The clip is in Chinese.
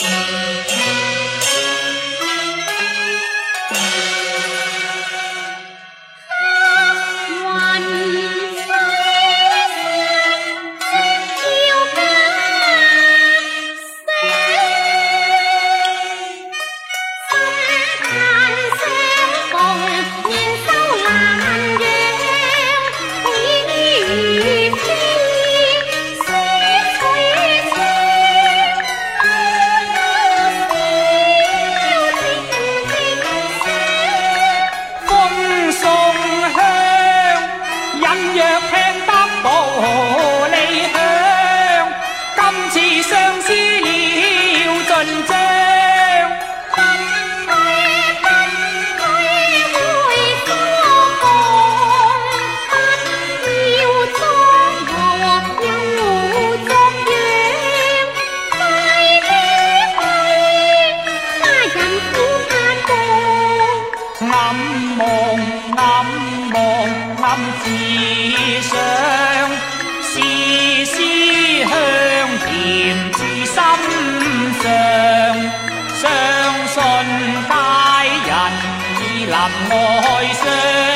Yeah. 暗望，暗望，暗自想，是思乡甜至心上，相信佳人已临爱上。